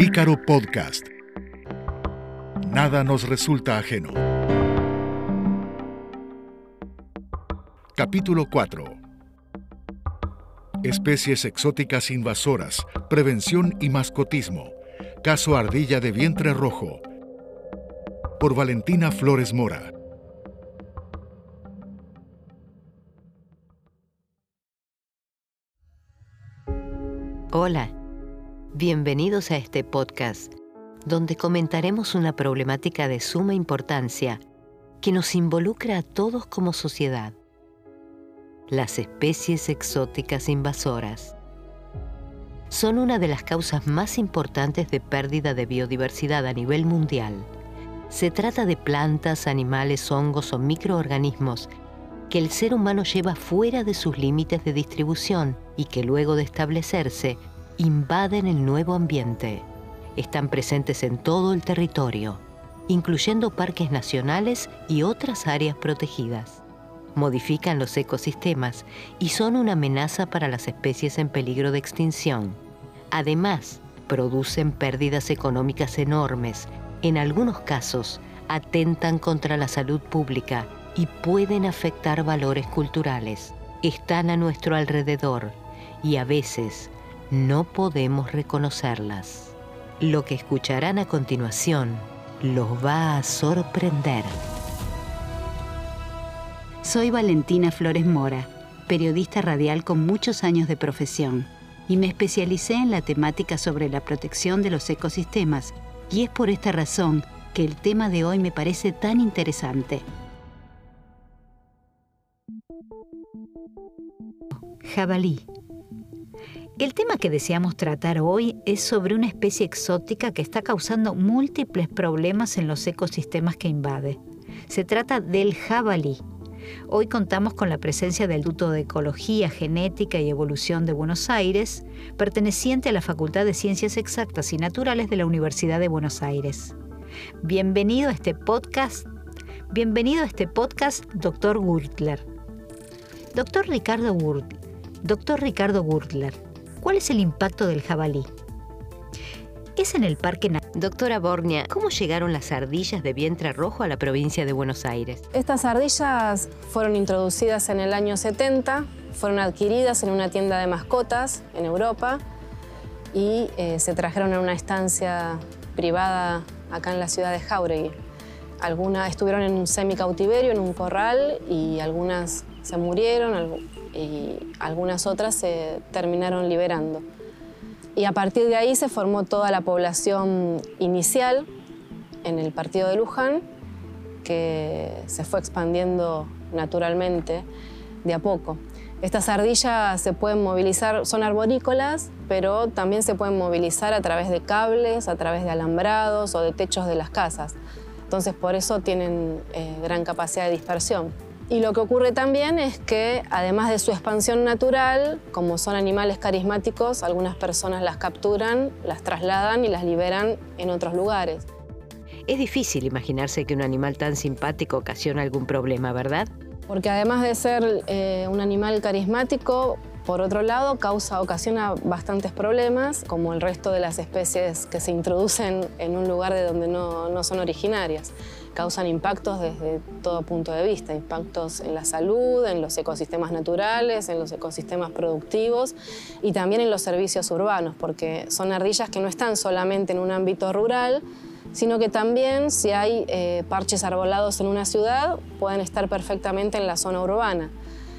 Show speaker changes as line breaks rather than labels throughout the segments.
Ícaro Podcast. Nada nos resulta ajeno. Capítulo 4. Especies exóticas invasoras, prevención y mascotismo. Caso Ardilla de Vientre Rojo. Por Valentina Flores Mora.
Hola, bienvenidos a este podcast donde comentaremos una problemática de suma importancia que nos involucra a todos como sociedad. Las especies exóticas invasoras son una de las causas más importantes de pérdida de biodiversidad a nivel mundial. Se trata de plantas, animales, hongos o microorganismos que el ser humano lleva fuera de sus límites de distribución y que luego de establecerse invaden el nuevo ambiente. Están presentes en todo el territorio, incluyendo parques nacionales y otras áreas protegidas. Modifican los ecosistemas y son una amenaza para las especies en peligro de extinción. Además, producen pérdidas económicas enormes. En algunos casos, atentan contra la salud pública y pueden afectar valores culturales. Están a nuestro alrededor y a veces no podemos reconocerlas. Lo que escucharán a continuación los va a sorprender.
Soy Valentina Flores Mora, periodista radial con muchos años de profesión, y me especialicé en la temática sobre la protección de los ecosistemas, y es por esta razón que el tema de hoy me parece tan interesante. Jabalí. El tema que deseamos tratar hoy es sobre una especie exótica que está causando múltiples problemas en los ecosistemas que invade. Se trata del jabalí. Hoy contamos con la presencia del Instituto de Ecología, Genética y Evolución de Buenos Aires, perteneciente a la Facultad de Ciencias Exactas y Naturales de la Universidad de Buenos Aires. Bienvenido a este podcast. Bienvenido a este podcast, doctor Gurtler. Doctor Ricardo Gurtler. Doctor Ricardo Gurtler, ¿cuál es el impacto del jabalí? Es en el Parque
Doctora Bornia, ¿cómo llegaron las ardillas de vientre rojo a la provincia de Buenos Aires?
Estas ardillas fueron introducidas en el año 70, fueron adquiridas en una tienda de mascotas en Europa y eh, se trajeron a una estancia privada acá en la ciudad de Jauregui. Algunas estuvieron en un semi-cautiverio, en un corral, y algunas se murieron y algunas otras se terminaron liberando. Y a partir de ahí se formó toda la población inicial en el partido de Luján, que se fue expandiendo naturalmente de a poco. Estas ardillas se pueden movilizar, son arborícolas, pero también se pueden movilizar a través de cables, a través de alambrados o de techos de las casas. Entonces por eso tienen eh, gran capacidad de dispersión. Y lo que ocurre también es que, además de su expansión natural, como son animales carismáticos, algunas personas las capturan, las trasladan y las liberan en otros lugares.
Es difícil imaginarse que un animal tan simpático ocasiona algún problema, ¿verdad?
Porque además de ser eh, un animal carismático, por otro lado, causa, ocasiona bastantes problemas, como el resto de las especies que se introducen en un lugar de donde no, no son originarias causan impactos desde todo punto de vista, impactos en la salud, en los ecosistemas naturales, en los ecosistemas productivos y también en los servicios urbanos, porque son ardillas que no están solamente en un ámbito rural, sino que también si hay eh, parches arbolados en una ciudad, pueden estar perfectamente en la zona urbana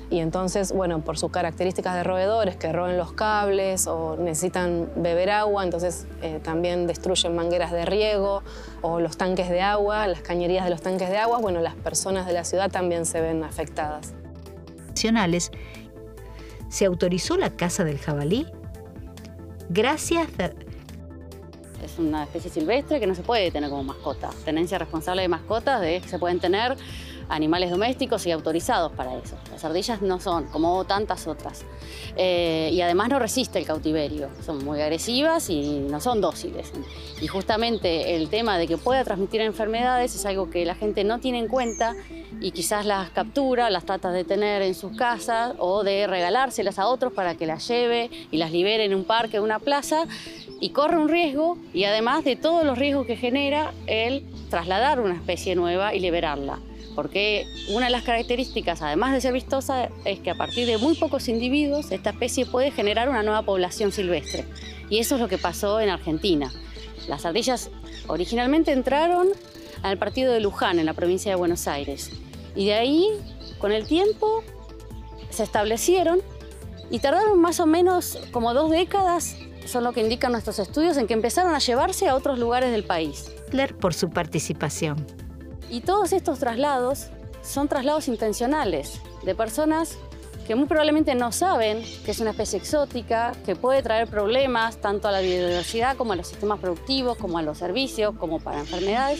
y entonces, bueno, por sus características de roedores que roben los cables o necesitan beber agua, entonces eh, también destruyen mangueras de riego o los tanques de agua, las cañerías de los tanques de agua, bueno, las personas de la ciudad también se ven afectadas.
¿Se autorizó la caza del jabalí? Gracias
es una especie silvestre que no se puede tener como mascota. Tenencia responsable de mascotas de que se pueden tener animales domésticos y autorizados para eso. Las ardillas no son, como tantas otras. Eh, y además no resiste el cautiverio. Son muy agresivas y no son dóciles. Y justamente el tema de que pueda transmitir enfermedades es algo que la gente no tiene en cuenta y quizás las captura, las trata de tener en sus casas o de regalárselas a otros para que las lleve y las libere en un parque, en una plaza y corre un riesgo y además de todos los riesgos que genera el trasladar una especie nueva y liberarla. Porque una de las características, además de ser vistosa, es que a partir de muy pocos individuos esta especie puede generar una nueva población silvestre. Y eso es lo que pasó en Argentina. Las ardillas originalmente entraron al partido de Luján, en la provincia de Buenos Aires. Y de ahí, con el tiempo, se establecieron y tardaron más o menos como dos décadas, son lo que indican nuestros estudios, en que empezaron a llevarse a otros lugares del país.
Por su participación.
Y todos estos traslados son traslados intencionales de personas que muy probablemente no saben que es una especie exótica, que puede traer problemas tanto a la biodiversidad como a los sistemas productivos, como a los servicios, como para enfermedades,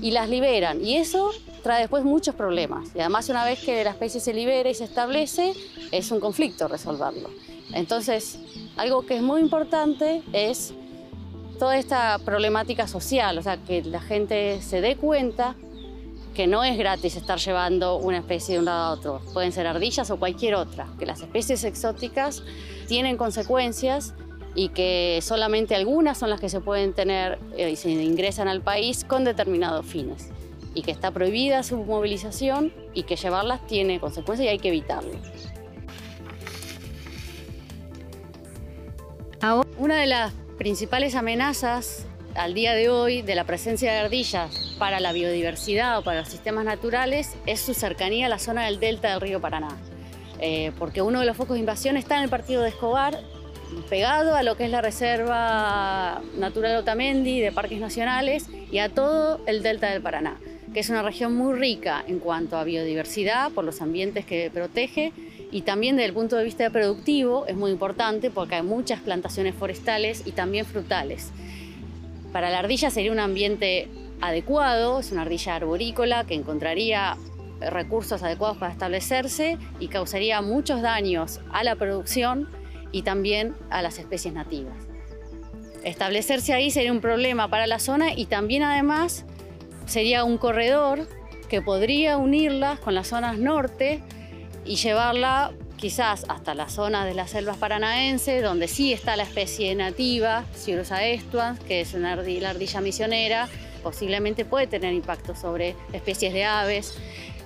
y las liberan. Y eso trae después muchos problemas. Y además una vez que la especie se libera y se establece, es un conflicto resolverlo. Entonces, algo que es muy importante es toda esta problemática social, o sea, que la gente se dé cuenta que no es gratis estar llevando una especie de un lado a otro. Pueden ser ardillas o cualquier otra, que las especies exóticas tienen consecuencias y que solamente algunas son las que se pueden tener eh, y se ingresan al país con determinados fines y que está prohibida su movilización y que llevarlas tiene consecuencias y hay que evitarlo. Una de las principales amenazas al día de hoy de la presencia de ardillas para la biodiversidad o para los sistemas naturales es su cercanía a la zona del delta del río Paraná. Eh, porque uno de los focos de invasión está en el partido de Escobar, pegado a lo que es la Reserva Natural Otamendi de Parques Nacionales y a todo el delta del Paraná que es una región muy rica en cuanto a biodiversidad por los ambientes que protege y también desde el punto de vista productivo es muy importante porque hay muchas plantaciones forestales y también frutales. Para la ardilla sería un ambiente adecuado, es una ardilla arborícola que encontraría recursos adecuados para establecerse y causaría muchos daños a la producción y también a las especies nativas. Establecerse ahí sería un problema para la zona y también además sería un corredor que podría unirlas con las zonas norte y llevarla quizás hasta las zonas de las selvas paranaenses, donde sí está la especie nativa, Cirusa estuans, que es una ardilla, ardilla misionera, posiblemente puede tener impacto sobre especies de aves,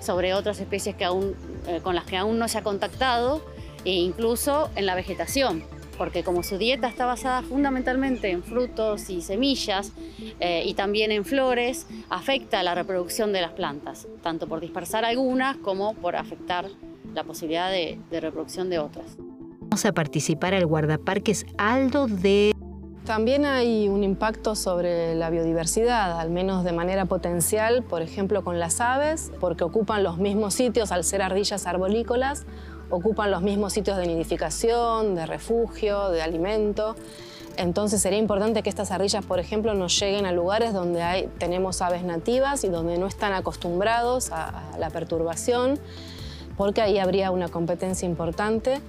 sobre otras especies que aún, eh, con las que aún no se ha contactado, e incluso en la vegetación porque como su dieta está basada fundamentalmente en frutos y semillas eh, y también en flores, afecta la reproducción de las plantas, tanto por dispersar algunas como por afectar la posibilidad de, de reproducción de otras.
Vamos a participar al guardaparques Aldo de...
También hay un impacto sobre la biodiversidad, al menos de manera potencial, por ejemplo con las aves, porque ocupan los mismos sitios al ser ardillas arbolícolas ocupan los mismos sitios de nidificación, de refugio, de alimento. Entonces sería importante que estas ardillas, por ejemplo, nos lleguen a lugares donde hay, tenemos aves nativas y donde no están acostumbrados a, la perturbación, porque ahí habría una competencia importante.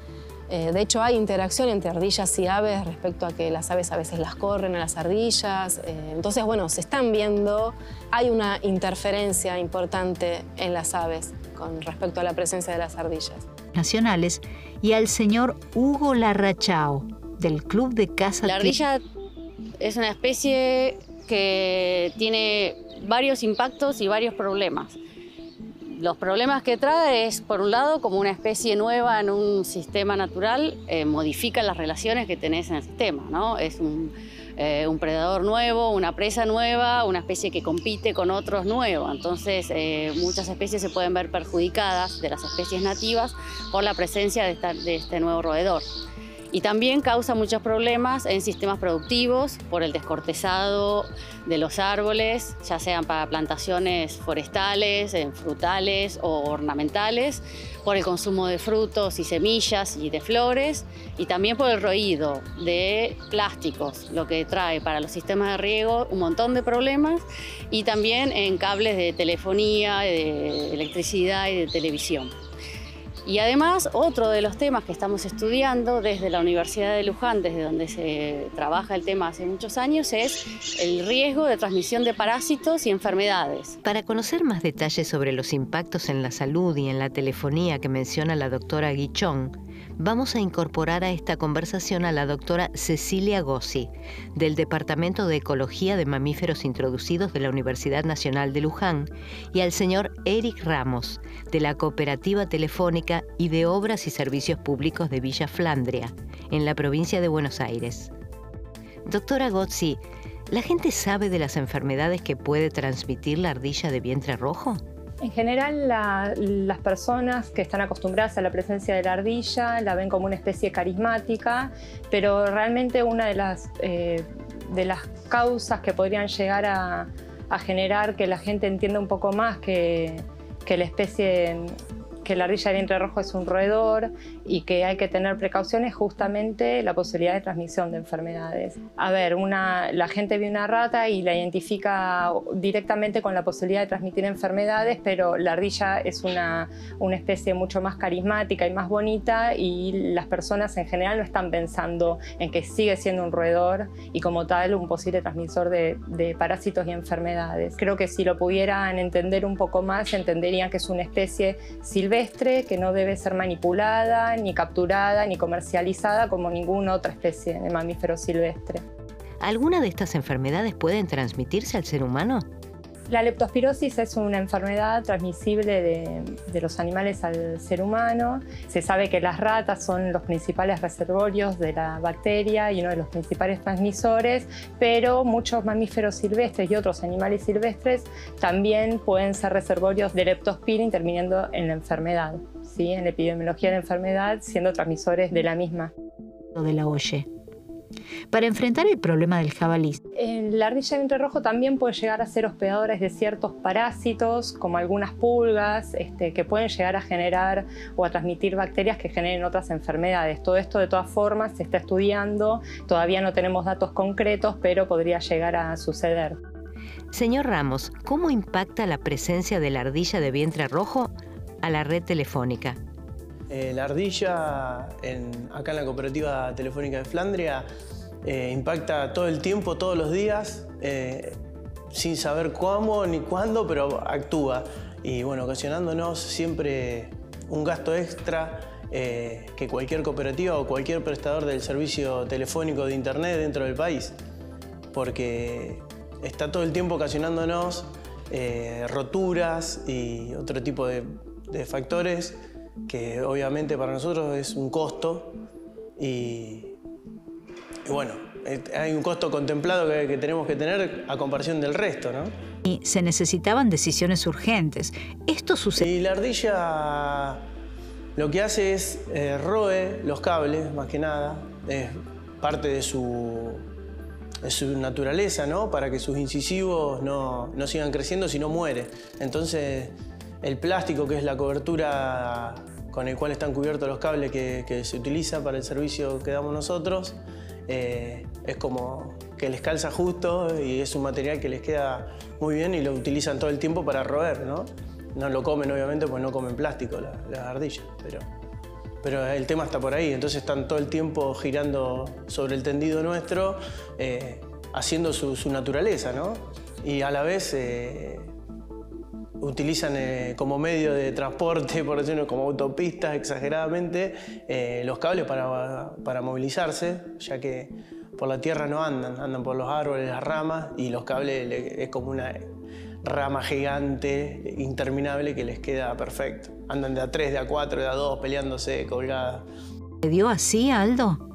Eh, de hecho, hay interacción entre ardillas y aves respecto a que las aves a veces las corren a las ardillas. Eh, entonces, bueno, se están viendo, hay una interferencia importante en las aves con respecto a la presencia de las ardillas
nacionales y al señor Hugo Larrachao, del Club de Casa
La ardilla es una especie que tiene varios impactos y varios problemas. Los problemas que trae es, por un lado, como una especie nueva en un sistema natural, eh, modifica las relaciones que tenés en el sistema. ¿no? Es un, eh, un predador nuevo, una presa nueva, una especie que compite con otros nuevos. Entonces, eh, muchas especies se pueden ver perjudicadas de las especies nativas por la presencia de este nuevo roedor y también causa muchos problemas en sistemas productivos por el descortezado de los árboles, ya sean para plantaciones forestales, frutales o ornamentales, por el consumo de frutos y semillas y de flores, y también por el roído de plásticos, lo que trae para los sistemas de riego un montón de problemas, y también en cables de telefonía, de electricidad y de televisión. Y además, otro de los temas que estamos estudiando desde la Universidad de Luján, desde donde se trabaja el tema hace muchos años, es el riesgo de transmisión de parásitos y enfermedades.
Para conocer más detalles sobre los impactos en la salud y en la telefonía que menciona la doctora Guichón, vamos a incorporar a esta conversación a la doctora Cecilia Gossi, del Departamento de Ecología de Mamíferos Introducidos de la Universidad Nacional de Luján, y al señor Eric Ramos, de la Cooperativa Telefónica y de Obras y Servicios Públicos de Villa Flandria, en la provincia de Buenos Aires. Doctora Gozzi, ¿la gente sabe de las enfermedades que puede transmitir la ardilla de vientre rojo?
En general, las personas que están acostumbradas a la presencia de la ardilla la ven como una especie carismática, pero realmente una de las, eh, de las causas que podrían llegar a, generar que la gente entienda un poco más que, que la especie que la ardilla de vientre rojo es un roedor y que hay que tener precauciones justamente la posibilidad de transmisión de enfermedades. A ver, una, la gente ve una rata y la identifica directamente con la posibilidad de transmitir enfermedades, pero la ardilla es una, una especie mucho más carismática y más bonita y las personas en general no están pensando en que sigue siendo un roedor y como tal un posible transmisor de, de parásitos y enfermedades. Creo que si lo pudieran entender un poco más, entenderían que es una especie silvestre que no debe ser manipulada, ni capturada, ni comercializada como ninguna otra especie de mamífero silvestre.
¿Alguna de estas enfermedades pueden transmitirse al ser humano?
La leptospirosis es una enfermedad transmisible de, los animales al ser humano. Se sabe que las ratas son los principales reservorios de la bacteria y uno de los principales transmisores, pero muchos mamíferos silvestres y otros animales silvestres también pueden ser reservorios de leptospira interviniendo en la enfermedad, ¿sí? en la epidemiología de la enfermedad, siendo transmisores de la misma.
De la oye. Para enfrentar el problema del jabalí.
La ardilla de vientre rojo también puede llegar a ser hospedadores de ciertos parásitos, como algunas pulgas, este, que pueden llegar a generar o a transmitir bacterias que generen otras enfermedades. Todo esto de todas formas se está estudiando, todavía no tenemos datos concretos, pero podría llegar a suceder.
Señor Ramos, ¿cómo impacta la presencia de la ardilla de vientre rojo a la red telefónica?
Eh, la ardilla acá en la cooperativa telefónica de Flandria eh, impacta todo el tiempo, todos los días, eh, sin saber cómo ni cuándo, pero actúa. Y bueno, ocasionándonos siempre un gasto extra que cualquier cooperativa o cualquier prestador del servicio telefónico de internet dentro del país. Porque está todo el tiempo ocasionándonos roturas y otro tipo de factores que obviamente para nosotros es un costo y, bueno, hay un costo contemplado que, tenemos que tener a comparación del resto, ¿no?
Y se necesitaban decisiones urgentes. Esto sucede.
Y la ardilla lo que hace es eh, roe los cables, más que nada. Es parte de su, de su naturaleza, ¿no? Para que sus incisivos no, no sigan creciendo, si no muere. Entonces el plástico, que es la cobertura con el cual están cubiertos los cables que, se utiliza para el servicio que damos nosotros, eh, es como que les calza justo y es un material que les queda muy bien y lo utilizan todo el tiempo para roer, ¿no? No lo comen, obviamente, pues no comen plástico las ardillas, pero, pero el tema está por ahí, entonces están todo el tiempo girando sobre el tendido nuestro, eh, haciendo su, naturaleza, ¿no? Y a la vez eh, utilizan eh, como medio de transporte, por decirlo, como autopistas exageradamente, eh, los cables para, movilizarse, ya que por la tierra no andan, andan por los árboles, las ramas, y los cables es como una rama gigante, interminable, que les queda perfecto. Andan de a 3, de a 4, de a 2, peleándose, colgadas.
¿Te dio así, Aldo?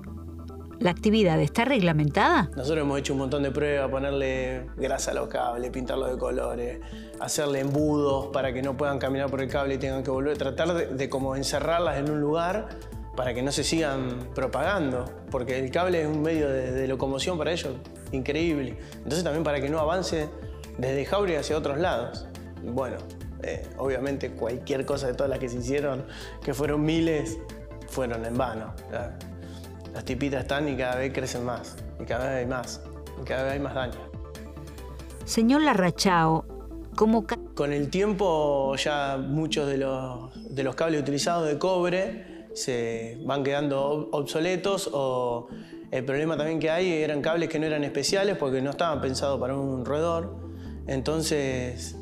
¿La actividad está reglamentada?
Nosotros hemos hecho un montón de pruebas, ponerle grasa a los cables, pintarlos de colores, hacerle embudos para que no puedan caminar por el cable y tengan que volver, tratar de, como encerrarlas en un lugar para que no se sigan propagando, porque el cable es un medio de, locomoción para ellos increíble. Entonces también para que no avance desde Jauri hacia otros lados. Bueno, eh, obviamente cualquier cosa de todas las que se hicieron, que fueron miles, fueron en vano. Las tipitas están y cada vez crecen más, y cada vez hay más, y cada vez hay más daño.
Señor Larrachao, ¿cómo...
Con el tiempo ya muchos de los, de los cables utilizados de cobre se van quedando obsoletos o el problema también que hay eran cables que no eran especiales porque no estaban pensados para un roedor. Entonces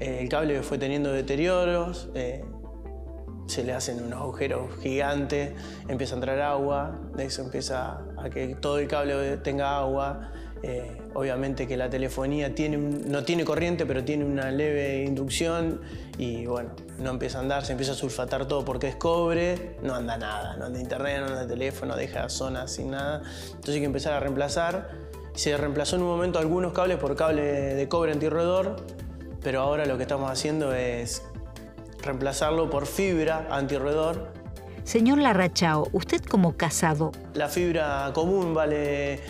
el cable fue teniendo deterioros, eh, se le hacen unos agujeros gigantes, empieza a entrar agua, de eso empieza a que todo el cable tenga agua. Eh, obviamente que la telefonía no tiene corriente, pero tiene una leve inducción y bueno, no empieza a andar, se empieza a sulfatar todo porque es cobre, no anda nada, no anda internet, no anda teléfono, deja zonas sin nada. Entonces hay que empezar a reemplazar. Se reemplazó en un momento algunos cables por cable de cobre antirroedor, pero ahora lo que estamos haciendo es reemplazarlo por fibra antirroedor.
Señor Larrachao, usted como casado.
La fibra común vale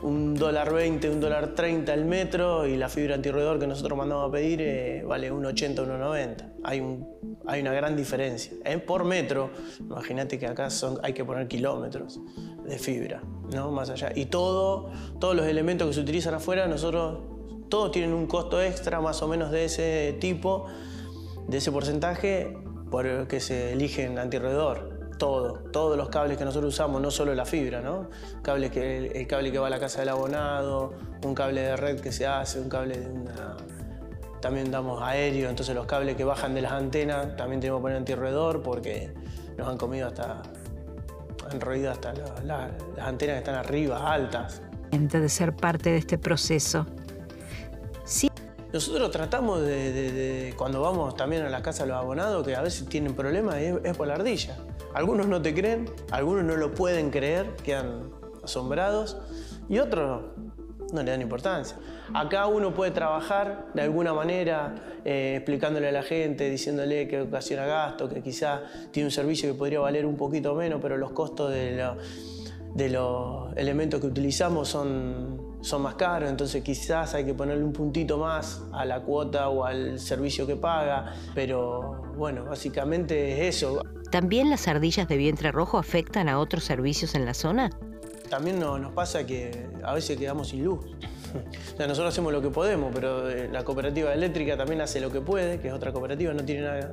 un dólar 20, un dólar 30 el metro y la fibra antirroedor que nosotros mandamos a pedir eh, vale un 80, 1,90. Hay, un, hay una gran diferencia. ¿eh? Por metro, imagínate que acá hay que poner kilómetros de fibra, ¿no? Más allá. Y todo, todos los elementos que se utilizan afuera, nosotros, todos tienen un costo extra más o menos de ese tipo, de ese porcentaje, por que se eligen antirroedor todo, todos los cables que nosotros usamos, no solo la fibra, ¿no? Cables que, el, cable que va a la casa del abonado, un cable de red que se hace, un cable de una... También damos aéreo, entonces los cables que bajan de las antenas también tenemos que poner antirroedor porque nos han comido hasta... han roído hasta las antenas que están arriba, altas.
De ser parte de este proceso.
Sí. Nosotros tratamos de, cuando vamos también a la casa de los abonados, que a veces tienen problemas, es por la ardilla. Algunos no te creen, algunos no lo pueden creer, quedan asombrados y otros no le dan importancia. Acá uno puede trabajar de alguna manera eh, explicándole a la gente, diciéndole que ocasiona gasto, que quizá tiene un servicio que podría valer un poquito menos, pero los costos de, los elementos que utilizamos son, son más caros, entonces quizás hay que ponerle un puntito más a la cuota o al servicio que paga, pero bueno, básicamente es eso.
¿También las ardillas de vientre rojo afectan a otros servicios en la zona?
También nos pasa que a veces quedamos sin luz. nosotros hacemos lo que podemos, pero eh, la cooperativa eléctrica también hace lo que puede, que es otra cooperativa, no tiene nada.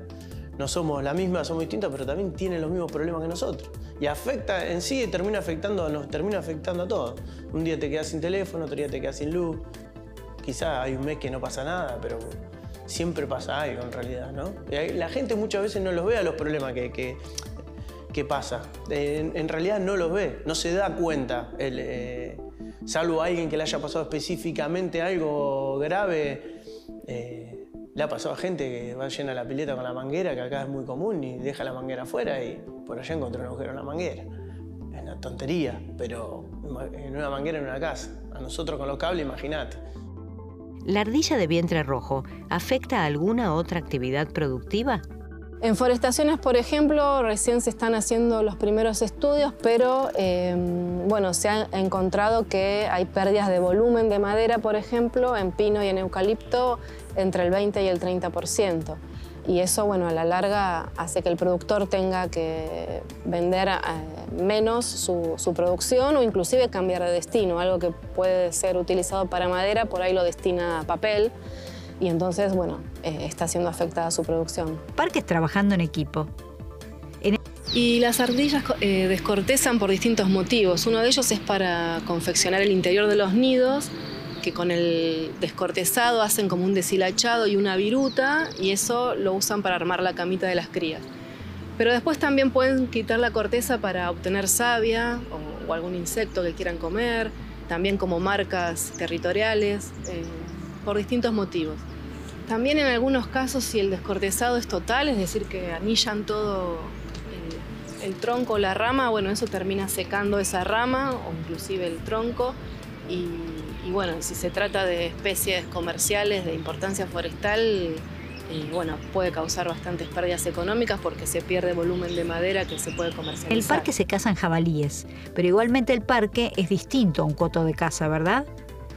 No somos la misma, somos distintas, pero también tienen los mismos problemas que nosotros. Y afecta en sí, termina afectando, nos termina afectando a todos. Un día te quedas sin teléfono, otro día te quedas sin luz. Quizá hay un mes que no pasa nada, pero siempre pasa algo en realidad, ¿no? La gente muchas veces no los ve a los problemas que, pasa. En, realidad no los ve, no se da cuenta. Eh, salvo a alguien que le haya pasado específicamente algo grave, eh, le ha pasado a gente que va llena la pileta con la manguera, que acá es muy común, y deja la manguera afuera y por allá encontró un agujero en la manguera. Es una tontería, pero en una manguera en una casa. A nosotros con los cables, imagínate.
¿La ardilla de vientre rojo afecta a alguna otra actividad productiva?
En forestaciones, por ejemplo, recién se están haciendo los primeros estudios, pero em, bueno, se ha encontrado que hay pérdidas de volumen de madera, por ejemplo, en pino y en eucalipto entre el 20 y el 30% y eso bueno, a la larga hace que el productor tenga que vender eh, menos su, producción o inclusive cambiar de destino, algo que puede ser utilizado para madera, por ahí lo destina a papel y entonces bueno, eh, está siendo afectada su producción.
Parques trabajando en equipo.
Y las ardillas eh, descortezan por distintos motivos. Uno de ellos es para confeccionar el interior de los nidos que con el descortezado hacen como un deshilachado y una viruta y eso lo usan para armar la camita de las crías. Pero después también pueden quitar la corteza para obtener savia o, algún insecto que quieran comer, también como marcas territoriales, eh, por distintos motivos. También en algunos casos si el descortezado es total, es decir, que anillan todo el, el tronco o la rama, bueno, eso termina secando esa rama o inclusive el tronco y y bueno, si se trata de especies comerciales de importancia forestal, y bueno, puede causar bastantes pérdidas económicas porque se pierde volumen de madera que se puede comercializar.
El parque se cazan jabalíes, pero igualmente el parque es distinto a un coto de caza, ¿verdad?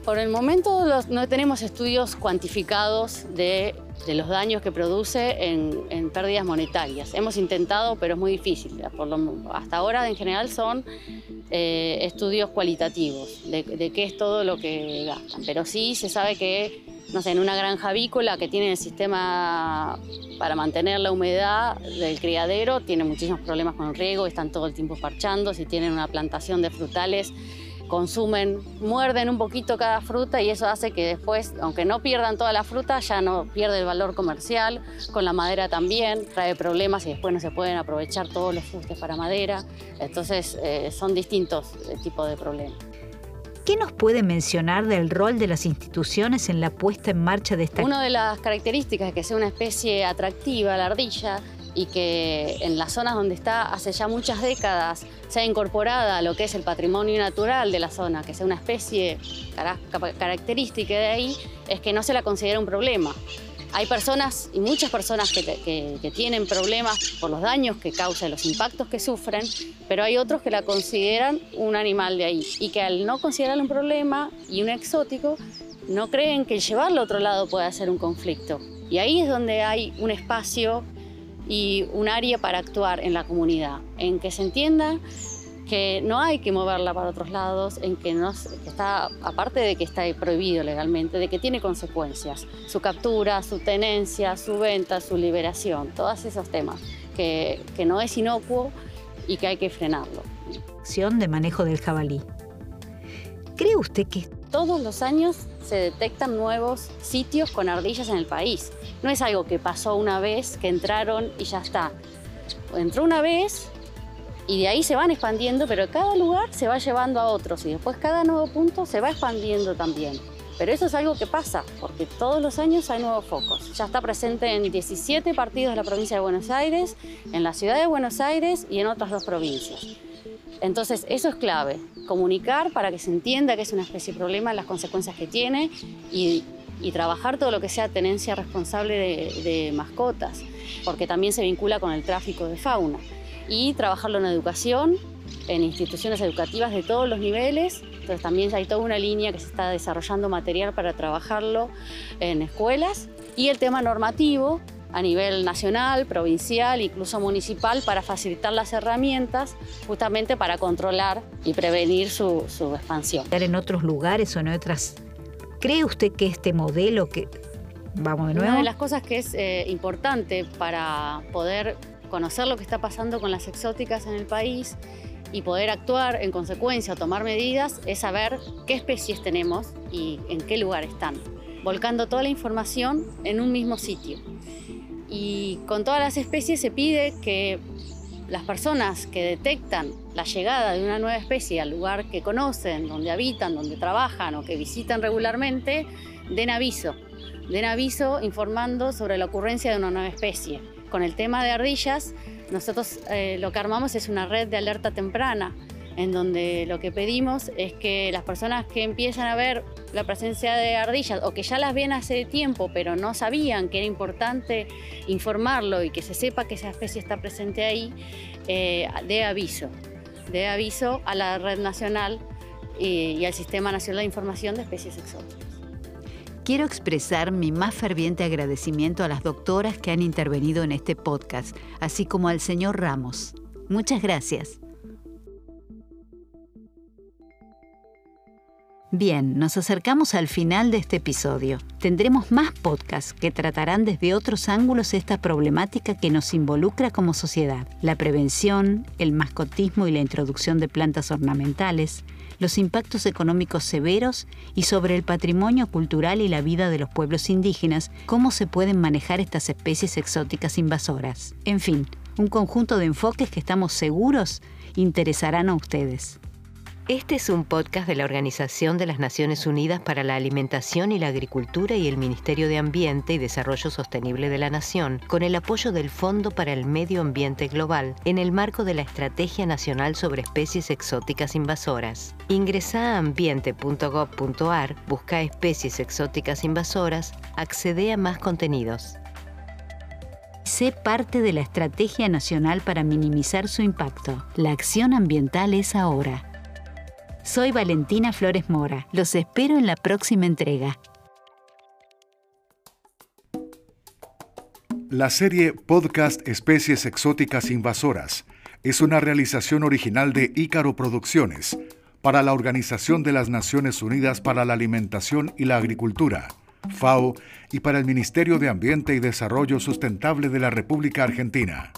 Por el momento no tenemos estudios cuantificados de, los daños que produce en, pérdidas monetarias. Hemos intentado, pero es muy difícil. hasta ahora, en general, son eh, estudios cualitativos de, qué es todo lo que gastan. Pero sí se sabe que, no sé, en una granja avícola que tiene el sistema para mantener la humedad del criadero, tiene muchísimos problemas con el riego, están todo el tiempo parchando. Si tienen una plantación de frutales, consumen, muerden un poquito cada fruta y eso hace que después, aunque no pierdan toda la fruta, ya no pierde el valor comercial. Con la madera también trae problemas y después no se pueden aprovechar todos los fustes para madera. Entonces eh, son distintos eh, tipos de problemas.
¿Qué nos puede mencionar del rol de las instituciones en la puesta en marcha de esta...
Una de las características es que sea una especie atractiva, la ardilla, y que en las zonas donde está hace ya muchas décadas sea incorporada a lo que es el patrimonio natural de la zona, que sea una especie característica de ahí, es que no se la considera un problema. Hay personas, y muchas personas, que, tienen problemas por los daños que causa, los impactos que sufren, pero hay otros que la consideran un animal de ahí y que al no considerarla un problema y un exótico, no creen que llevarlo a otro lado pueda ser un conflicto. Y ahí es donde hay un espacio y un área para actuar en la comunidad, en que se entienda que no hay que moverla para otros lados, en que, no, está, aparte de que está prohibido legalmente, de que tiene consecuencias, su captura, su tenencia, su venta, su liberación, todos esos temas, que, que no es inocuo y que hay que frenarlo.
Acción de manejo del jabalí. ¿Cree usted que
todos los años se detectan nuevos sitios con ardillas en el país? No es algo que pasó una vez, que entraron y ya está. Entró una vez y de ahí se van expandiendo, pero cada lugar se va llevando a otros y después cada nuevo punto se va expandiendo también. Pero eso es algo que pasa, porque todos los años hay nuevos focos. Ya está presente en 17 partidos de la provincia de Buenos Aires, en la ciudad de Buenos Aires y en otras dos provincias. Entonces, eso es clave, comunicar para que se entienda que es una especie de problema, las consecuencias que tiene y trabajar todo lo que sea tenencia responsable de, mascotas, porque también se vincula con el tráfico de fauna. Y trabajarlo en educación, en instituciones educativas de todos los niveles. Entonces también hay toda una línea que se está desarrollando material para trabajarlo en escuelas. Y el tema normativo a nivel nacional, provincial, incluso municipal, para facilitar las herramientas justamente para controlar y prevenir su, su expansión.
En otros lugares o en otras ¿Cree usted que este modelo que... Vamos de nuevo.
Una de las cosas que es eh, importante para poder conocer lo que está pasando con las exóticas en el país y poder actuar en consecuencia o tomar medidas es saber qué especies tenemos y en qué lugar están, volcando toda la información en un mismo sitio. Y con todas las especies se pide que las personas que detectan la llegada de una nueva especie al lugar que conocen, donde habitan, donde trabajan o que visitan regularmente, den aviso. Den aviso informando sobre la ocurrencia de una nueva especie. Con el tema de ardillas, nosotros eh, lo que armamos es una red de alerta temprana en donde lo que pedimos es que las personas que empiezan a ver la presencia de ardillas o que ya las ven hace tiempo pero no sabían que era importante informarlo y que se sepa que esa especie está presente ahí, eh, dé aviso, dé aviso a la red nacional y, y al Sistema Nacional de Información de Especies Exóticas.
Quiero expresar mi más ferviente agradecimiento a las doctoras que han intervenido en este podcast, así como al señor Ramos. Muchas gracias. Bien, nos acercamos al final de este episodio. Tendremos más podcasts que tratarán desde otros ángulos esta problemática que nos involucra como sociedad. La prevención, el mascotismo y la introducción de plantas ornamentales, los impactos económicos severos y sobre el patrimonio cultural y la vida de los pueblos indígenas, cómo se pueden manejar estas especies exóticas invasoras. En fin, un conjunto de enfoques que estamos seguros interesarán a ustedes.
Este es un podcast de la Organización de las Naciones Unidas para la Alimentación y la Agricultura y el Ministerio de Ambiente y Desarrollo Sostenible de la Nación, con el apoyo del Fondo para el Medio Ambiente Global en el marco de la Estrategia Nacional sobre Especies Exóticas Invasoras. Ingresa a ambiente.gov.ar, busca especies exóticas invasoras, accede a más contenidos.
Sé parte de la Estrategia Nacional para minimizar su impacto. La acción ambiental es ahora. Soy Valentina Flores Mora. Los espero en la próxima entrega.
La serie Podcast Especies Exóticas Invasoras es una realización original de Ícaro Producciones para la Organización de las Naciones Unidas para la Alimentación y la Agricultura, FAO, y para el Ministerio de Ambiente y Desarrollo Sustentable de la República Argentina.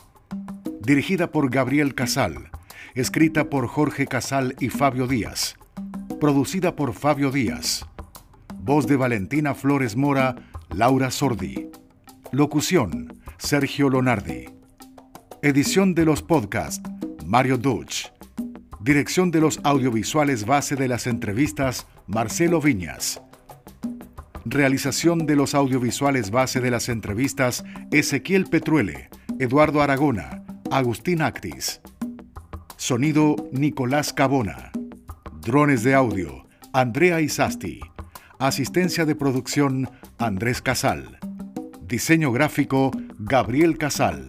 Dirigida por Gabriel Casal escrita por Jorge Casal y Fabio Díaz. Producida por Fabio Díaz. Voz de Valentina Flores Mora, Laura Sordi. Locución, Sergio Lonardi. Edición de los podcasts, Mario Dutch. Dirección de los audiovisuales base de las entrevistas, Marcelo Viñas. Realización de los audiovisuales base de las entrevistas, Ezequiel Petruele, Eduardo Aragona, Agustín Actis. Sonido, Nicolás Cabona. Drones de audio, Andrea Isasti. Asistencia de producción, Andrés Casal. Diseño gráfico, Gabriel Casal.